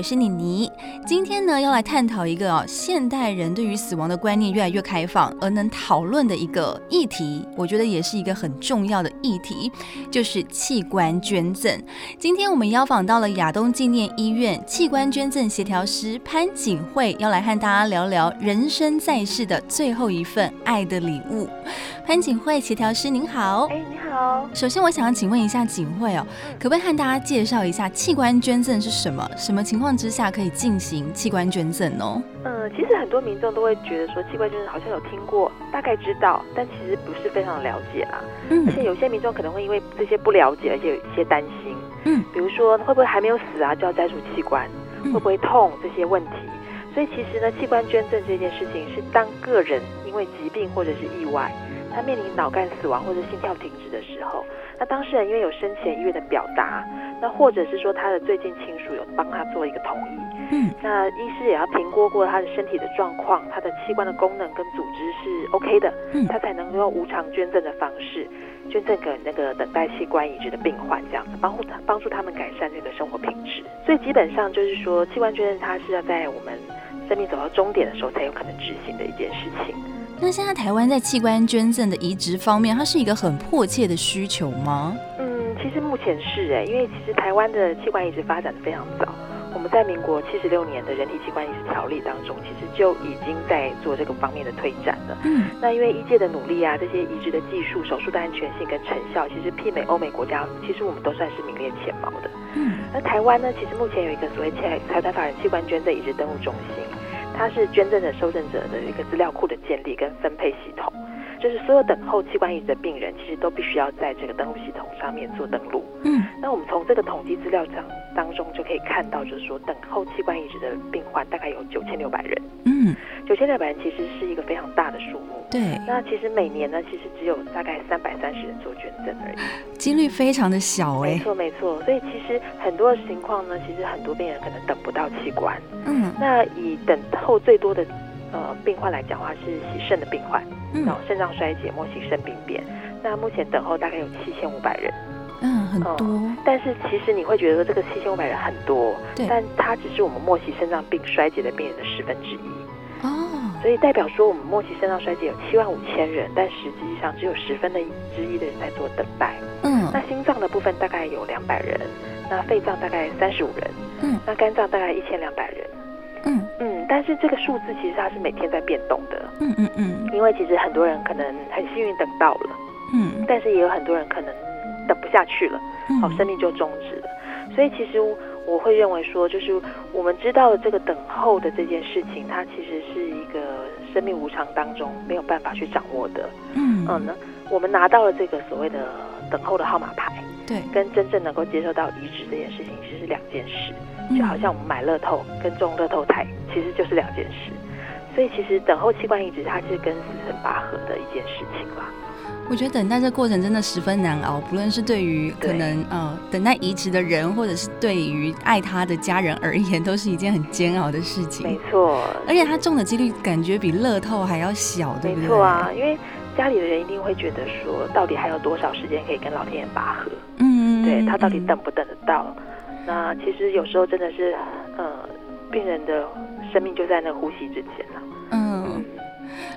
我是妮妮，今天呢要来探讨一个哦，现代人对于死亡的观念越来越开放，而能讨论的一个议题，我觉得也是一个很重要的议题，就是器官捐赠。今天我们邀访到了亚东纪念医院器官捐赠协调师潘景惠，要来和大家聊聊人生在世的最后一份爱的礼物。潘景惠协调师您好，哎，你好。首先我想要请问一下景惠哦，可不可以和大家介绍一下器官捐赠是什么？什么情况之下可以进行器官捐赠哦？嗯，其实很多民众都会觉得说器官捐赠好像有听过，大概知道，但其实不是非常了解啦。嗯，而且有些民众可能会因为这些不了解，而且有一些担心。嗯，比如说会不会还没有死啊就要摘除器官？会不会痛这些问题？所以其实呢，器官捐赠这件事情是当个人因为疾病或者是意外，他面临脑干死亡或者心跳停止的时候，那当事人因为有生前意愿的表达，那或者是说他的最近亲属有帮他做一个同意，嗯，那医师也要评估过他的身体的状况，他的器官的功能跟组织是 OK 的，嗯，他才能用无偿捐赠的方式捐赠给那个等待器官移植的病患，这样子帮助他帮助他们改善这个生活品质。所以基本上就是说，器官捐赠它是要在我们生命走到终点的时候才有可能执行的一件事情。那现在台湾在器官捐赠的移植方面，它是一个很迫切的需求吗？嗯，其实目前是哎，因为其实台湾的器官移植发展的非常早，我们在民国七十六年的人体器官移植条例当中，其实就已经在做这个方面的推展了。嗯，那因为医界的努力啊，这些移植的技术、手术的安全性跟成效，其实媲美欧美国家，其实我们都算是名列前茅的。嗯，那台湾呢，其实目前有一个所谓财财团法人器官捐赠移植登录中心。它是捐赠的受赠者的一个资料库的建立跟分配系统，就是所有等候器官移植的病人，其实都必须要在这个登录系统上面做登录。嗯，那我们从这个统计资料当当中就可以看到，就是说等候器官移植的病患大概有九千六百人。嗯，九千六百人其实是一个非常大的数目。对，那其实每年呢，其实只有大概三百三十人做捐赠而已，几率非常的小哎。没错没错，所以其实很多的情况呢，其实很多病人可能等不到器官。嗯，那以等候最多的呃病患来讲的话，是洗肾的病患，嗯，然后肾脏衰竭、末期肾病变。那目前等候大概有七千五百人。嗯，很多。嗯，但是其实你会觉得说这个七千五百人很多，对，但它只是我们末期肾脏病衰竭的病人的十分之一。所以代表说，我们末期肾脏衰竭有七万五千人，但实际上只有十分的之一的人在做等待。嗯，那心脏的部分大概有两百人，那肺脏大概三十五人，嗯，那肝脏大概一千两百人。嗯嗯，但是这个数字其实它是每天在变动的。嗯嗯嗯，因为其实很多人可能很幸运等到了，嗯，但是也有很多人可能等不下去了，好，生命就终止了。所以其实。我会认为说，就是我们知道了这个等候的这件事情，它其实是一个生命无常当中没有办法去掌握的。嗯嗯那，我们拿到了这个所谓的等候的号码牌，对，跟真正能够接受到移植这件事情，其实是两件事。就好像我们买乐透跟中乐透台，其实就是两件事。所以其实等候器官移植，它是跟死神拔河的一件事情啦。我觉得等待这过程真的十分难熬，不论是对于可能呃等待移植的人，或者是对于爱他的家人而言，都是一件很煎熬的事情。没错，而且他中的几率感觉比乐透还要小，对不对？没错啊，因为家里的人一定会觉得说，到底还有多少时间可以跟老天爷拔河？嗯，对，他到底等不等得到？嗯、那其实有时候真的是，呃，病人的生命就在那呼吸之间了。嗯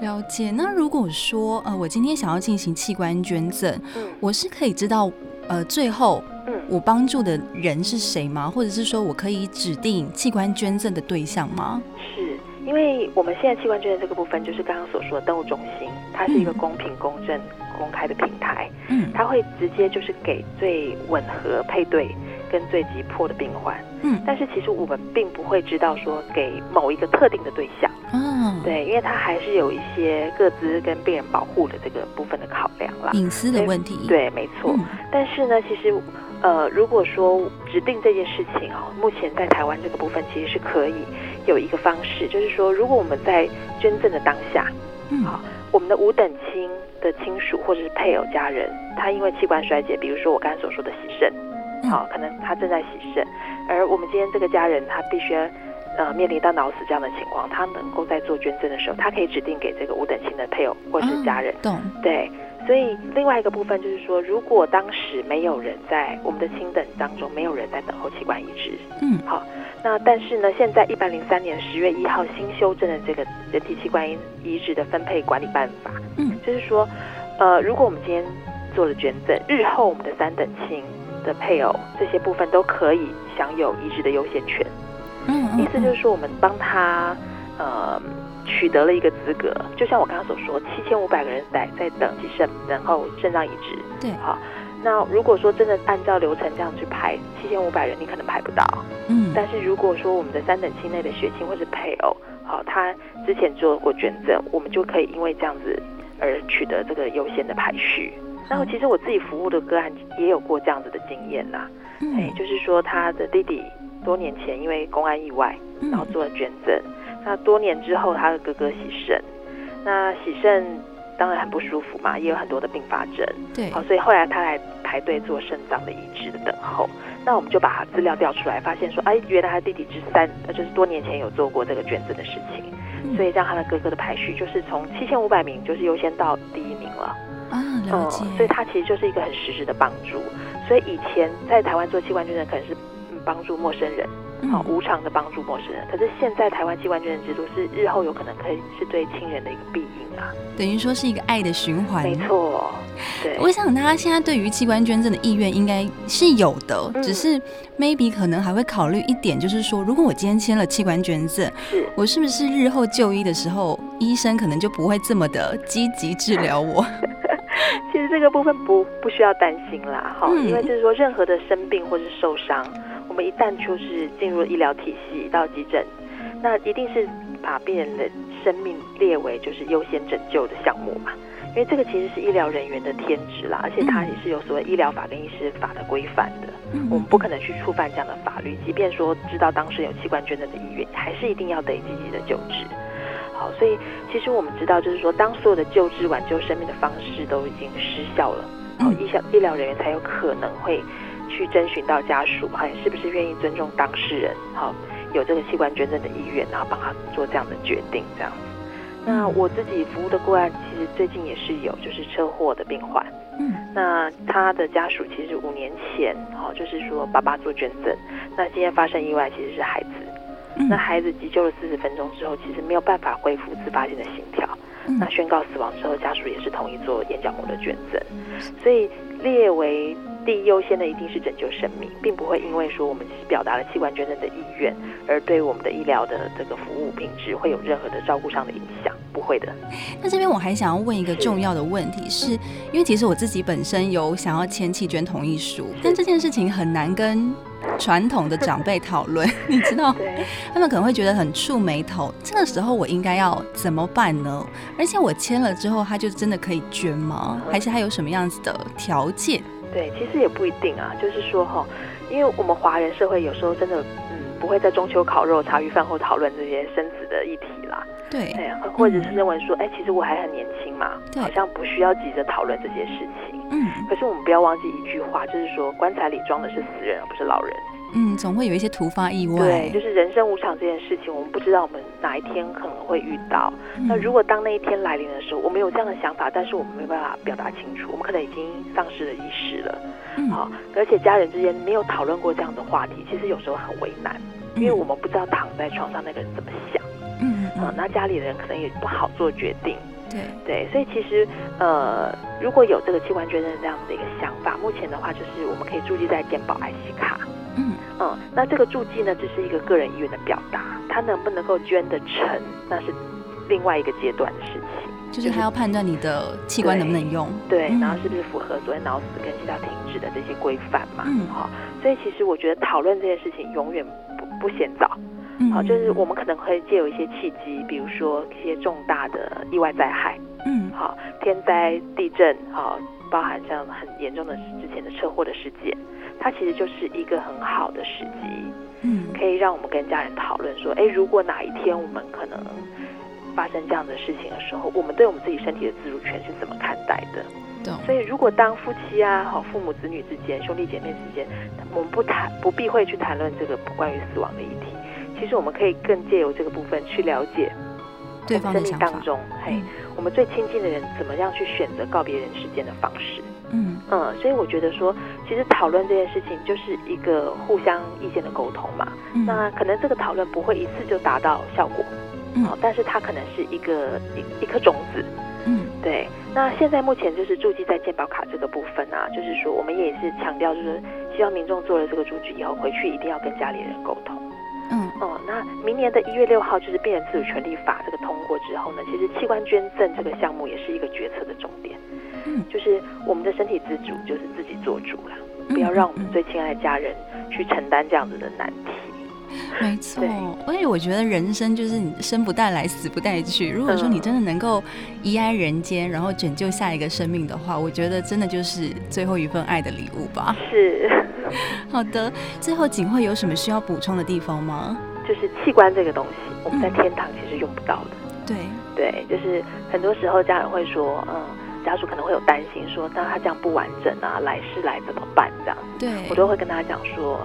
了解。那如果说呃，我今天想要进行器官捐赠，嗯，我是可以知道呃，最后嗯，我帮助的人是谁吗？或者是说我可以指定器官捐赠的对象吗？是，因为我们现在器官捐赠这个部分，就是刚刚所说的登录中心，它是一个公平、公正、公开的平台，嗯，它会直接就是给最吻合配对跟最急迫的病患，嗯，但是其实我们并不会知道说给某一个特定的对象。嗯，对，因为它还是有一些各自跟病人保护的这个部分的考量啦，隐私的问题。对，没错。嗯、但是呢，其实，呃，如果说指定这件事情哦，目前在台湾这个部分其实是可以有一个方式，就是说，如果我们在捐赠的当下，嗯，好，我们的五等亲的亲属或者是配偶家人，他因为器官衰竭，比如说我刚才所说的洗肾，好，可能他正在洗肾，而我们今天这个家人他必须呃面临到脑死这样的情况，他能够在做捐赠的时候，他可以指定给这个五等亲的配偶或是家人。懂。对，所以另外一个部分就是说，如果当时没有人在我们的亲等当中，没有人在等候器官移植，嗯，好，那但是呢，现在一百零三年十月一号新修正的这个人体器官移植的分配管理办法，嗯，就是说，呃，如果我们今天做了捐赠，日后我们的三等亲的配偶这些部分都可以享有移植的优先权。嗯，嗯，意思就是说，我们帮他呃取得了一个资格，就像我刚刚所说，七千五百个人在在等洗肾，然后肾脏移植。对，好，那如果说真的按照流程这样去排，七千五百人你可能排不到。嗯，但是如果说我们的三等亲内的血亲或是配偶，好，他之前做过捐赠，我们就可以因为这样子而取得这个优先的排序。然后其实我自己服务的个案也有过这样子的经验呐，哎，就是说他的弟弟多年前因为公安意外，然后做了捐赠，那多年之后他的哥哥喜肾，那喜肾当然很不舒服嘛，也有很多的并发症，对，好，所以后来他来排队做肾脏的移植的等候，那我们就把他资料调出来，发现说，哎，原来他弟弟之三，就是多年前有做过这个捐赠的事情，所以让他的哥哥的排序就是从七千五百名就是优先到第一名了。嗯，所以它其实就是一个很实质的帮助。所以以前在台湾做器官捐赠可能是嗯帮助陌生人，好、嗯、无偿的帮助陌生人。可是现在台湾器官捐赠制度是日后有可能可以是对亲人的一个庇荫啊，等于说是一个爱的循环。没错，对。我想大家现在对于器官捐赠的意愿应该是有的，嗯、只是 maybe 可能还会考虑一点，就是说如果我今天签了器官捐赠，是我是不是日后就医的时候，医生可能就不会这么的积极治疗我？其实这个部分不不需要担心啦，哈，因为就是说任何的生病或是受伤，我们一旦就是进入医疗体系到急诊，那一定是把病人的生命列为就是优先拯救的项目嘛，因为这个其实是医疗人员的天职啦，而且它也是有所谓医疗法跟医师法的规范的，我们不可能去触犯这样的法律，即便说知道当事人有器官捐赠的意愿，还是一定要得积极的救治。好，所以其实我们知道，就是说，当所有的救治挽救生命的方式都已经失效了，好，医疗医疗人员才有可能会去征询到家属，还是不是愿意尊重当事人，好，有这个器官捐赠的意愿，然后帮他做这样的决定，这样子。那我自己服务的个案，其实最近也是有，就是车祸的病患，嗯，那他的家属其实五年前，好，就是说爸爸做捐赠，那今天发生意外，其实是孩子。那孩子急救了四十分钟之后，其实没有办法恢复自发性的心跳。那宣告死亡之后，家属也是同意做眼角膜的捐赠。所以列为第一优先的一定是拯救生命，并不会因为说我们只是表达了器官捐赠的意愿，而对我们的医疗的这个服务品质会有任何的照顾上的影响。不会的。那这边我还想要问一个重要的问题是，是因为其实我自己本身有想要签弃捐同意书，但这件事情很难跟。传统的长辈讨论，你知道，他们可能会觉得很触眉头。这个时候我应该要怎么办呢？而且我签了之后，他就真的可以捐吗？还是他有什么样子的条件？对，其实也不一定啊。就是说哈，因为我们华人社会有时候真的，嗯，不会在中秋烤肉、茶余饭后讨论这些生子的议题啦。对，或者是认为说，哎、嗯，其实我还很年轻嘛，好像不需要急着讨论这些事情。嗯，可是我们不要忘记一句话，就是说棺材里装的是死人，而不是老人。嗯，总会有一些突发意外。对，就是人生无常这件事情，我们不知道我们哪一天可能会遇到。嗯、那如果当那一天来临的时候，我们有这样的想法，但是我们没办法表达清楚，我们可能已经丧失了意识了。嗯，好，而且家人之间没有讨论过这样的话题，其实有时候很为难，因为我们不知道躺在床上那个人怎么想。嗯，嗯，那家里的人可能也不好做决定。对对，所以其实呃，如果有这个器官捐赠这样子的一个想法，目前的话就是我们可以注记在健保 IC 卡。嗯嗯，那这个注记呢，只是一个个人意愿的表达，他能不能够捐得成，那是另外一个阶段的事情。就是他要判断你的器官能不能用，对，嗯、然后是不是符合所谓脑死跟心跳停止的这些规范嘛？嗯，好，所以其实我觉得讨论这件事情永远不不嫌早。嗯，好，就是我们可能会借有一些契机，比如说一些重大的意外灾害，嗯，好，天灾地震，好，包含像很严重的之前的车祸的事件。它其实就是一个很好的时机，嗯，可以让我们跟家人讨论说，哎，如果哪一天我们可能发生这样的事情的时候，我们对我们自己身体的自主权是怎么看待的？所以如果当夫妻啊，好父母子女之间、兄弟姐妹之间，我们不谈不避讳去谈论这个关于死亡的议题，其实我们可以更借由这个部分去了解对方的生命当中，嘿，嗯、我们最亲近的人怎么样去选择告别人世间的方式。嗯嗯，所以我觉得说，其实讨论这件事情就是一个互相意见的沟通嘛。嗯、那可能这个讨论不会一次就达到效果，嗯，但是它可能是一个一一颗种子。嗯，对。那现在目前就是注记在健保卡这个部分啊，就是说我们也是强调，就是希望民众做了这个注记以后，回去一定要跟家里人沟通。那明年的一月六号就是《病人自主权利法》这个通过之后呢，其实器官捐赠这个项目也是一个决策的重点。嗯，就是我们的身体自主，就是自己做主了，不要让我们最亲爱的家人去承担这样子的难题。没错，而且我觉得人生就是你生不带来，死不带去。如果说你真的能够遗爱人间，然后拯救下一个生命的话，我觉得真的就是最后一份爱的礼物吧。是，好的。最后，景惠有什么需要补充的地方吗？就是器官这个东西，我们在天堂其实用不到的。对对，就是很多时候家人会说，嗯，家属可能会有担心，说那他这样不完整啊，来世来怎么办？这样，对我都会跟他讲说。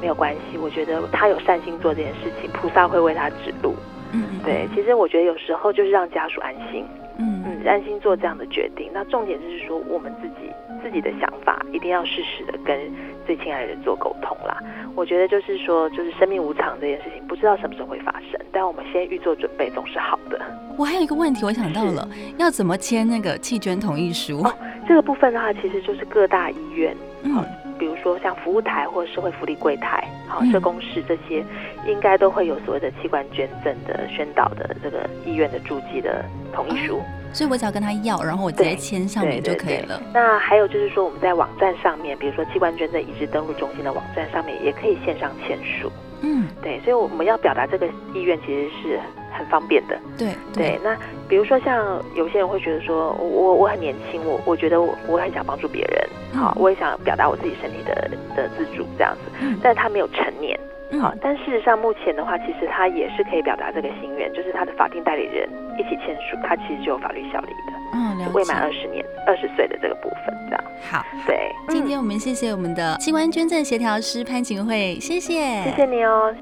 没有关系，我觉得他有善心做这件事情，菩萨会为他指路。嗯，对，其实我觉得有时候就是让家属安心，嗯嗯，安心做这样的决定。那重点就是说，我们自己自己的想法一定要适时的跟最亲爱的人做沟通啦。我觉得就是说，就是生命无常这件事情，不知道什么时候会发生，但我们先预做准备总是好的。我还有一个问题，我想到了，要怎么签那个弃捐同意书？哦，这个部分的话，其实就是各大医院，嗯。比如说像服务台或者社会福利柜台，好社工室这些，应该都会有所谓的器官捐赠的宣导的这个医院的注记的同意书。所以我只要跟他要，然后我直接签上面就可以了。那还有就是说，我们在网站上面，比如说器官捐赠移植登录中心的网站上面，也可以线上签署。嗯，对，所以我们要表达这个意愿，其实是很方便的。对对，对，那比如说像有些人会觉得说，我我很年轻，我我觉得我我很想帮助别人。好，我也想表达我自己身体的的自主这样子，嗯、但他没有成年，好，但事实上目前的话，其实他也是可以表达这个心愿，就是他的法定代理人一起签署，他其实就有法律效力的。嗯。未满二十年、二十岁的这个部分，这样。好，对。今天我们谢谢我们的器官捐赠协调师潘景惠，谢谢，谢谢你哦。